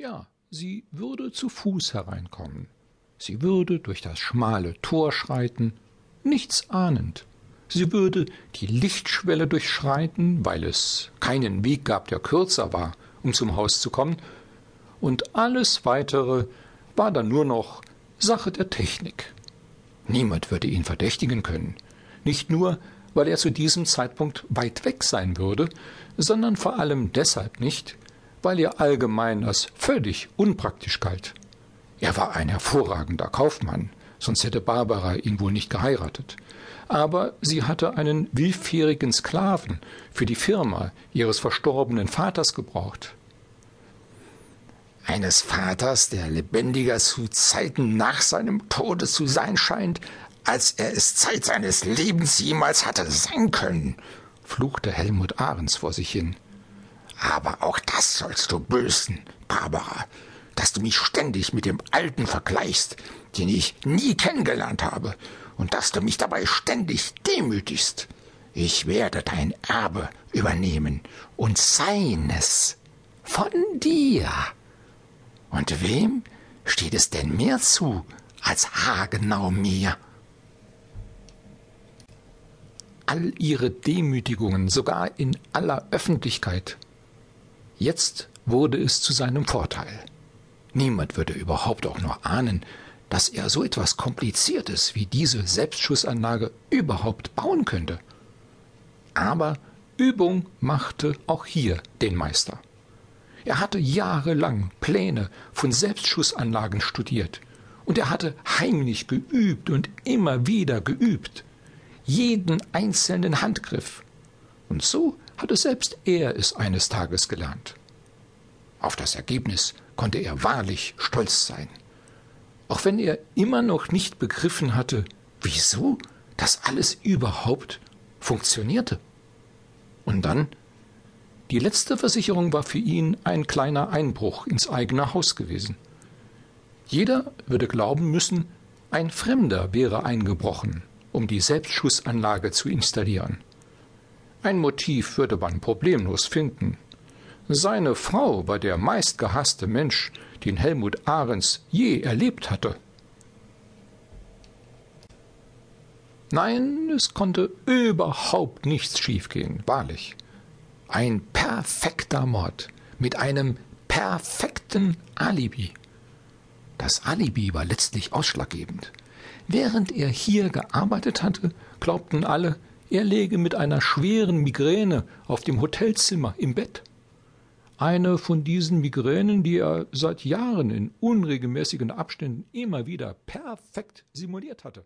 Ja, sie würde zu Fuß hereinkommen. Sie würde durch das schmale Tor schreiten, nichts ahnend. Sie würde die Lichtschwelle durchschreiten, weil es keinen Weg gab, der kürzer war, um zum Haus zu kommen, und alles weitere war dann nur noch Sache der Technik. Niemand würde ihn verdächtigen können, nicht nur, weil er zu diesem Zeitpunkt weit weg sein würde, sondern vor allem deshalb nicht, weil er allgemein als völlig unpraktisch galt. Er war ein hervorragender Kaufmann, sonst hätte Barbara ihn wohl nicht geheiratet. Aber sie hatte einen willfährigen Sklaven für die Firma ihres verstorbenen Vaters gebraucht. Eines Vaters, der lebendiger zu Zeiten nach seinem Tode zu sein scheint, als er es Zeit seines Lebens jemals hatte sein können, fluchte Helmut Ahrens vor sich hin. Aber auch das sollst du büßen, Barbara, dass du mich ständig mit dem Alten vergleichst, den ich nie kennengelernt habe, und dass du mich dabei ständig demütigst. Ich werde dein Erbe übernehmen und seines von dir. Und wem steht es denn mehr zu als haargenau mir? all ihre Demütigungen, sogar in aller Öffentlichkeit. Jetzt wurde es zu seinem Vorteil. Niemand würde überhaupt auch nur ahnen, dass er so etwas Kompliziertes wie diese Selbstschussanlage überhaupt bauen könnte. Aber Übung machte auch hier den Meister. Er hatte jahrelang Pläne von Selbstschussanlagen studiert, und er hatte heimlich geübt und immer wieder geübt jeden einzelnen Handgriff. Und so hatte selbst er es eines Tages gelernt. Auf das Ergebnis konnte er wahrlich stolz sein. Auch wenn er immer noch nicht begriffen hatte, wieso das alles überhaupt funktionierte. Und dann, die letzte Versicherung war für ihn ein kleiner Einbruch ins eigene Haus gewesen. Jeder würde glauben müssen, ein Fremder wäre eingebrochen um die Selbstschussanlage zu installieren. Ein Motiv würde man problemlos finden. Seine Frau war der meistgehasste Mensch, den Helmut Ahrens je erlebt hatte. Nein, es konnte überhaupt nichts schiefgehen, wahrlich. Ein perfekter Mord mit einem perfekten Alibi. Das Alibi war letztlich ausschlaggebend. Während er hier gearbeitet hatte, glaubten alle, er läge mit einer schweren Migräne auf dem Hotelzimmer im Bett. Eine von diesen Migränen, die er seit Jahren in unregelmäßigen Abständen immer wieder perfekt simuliert hatte.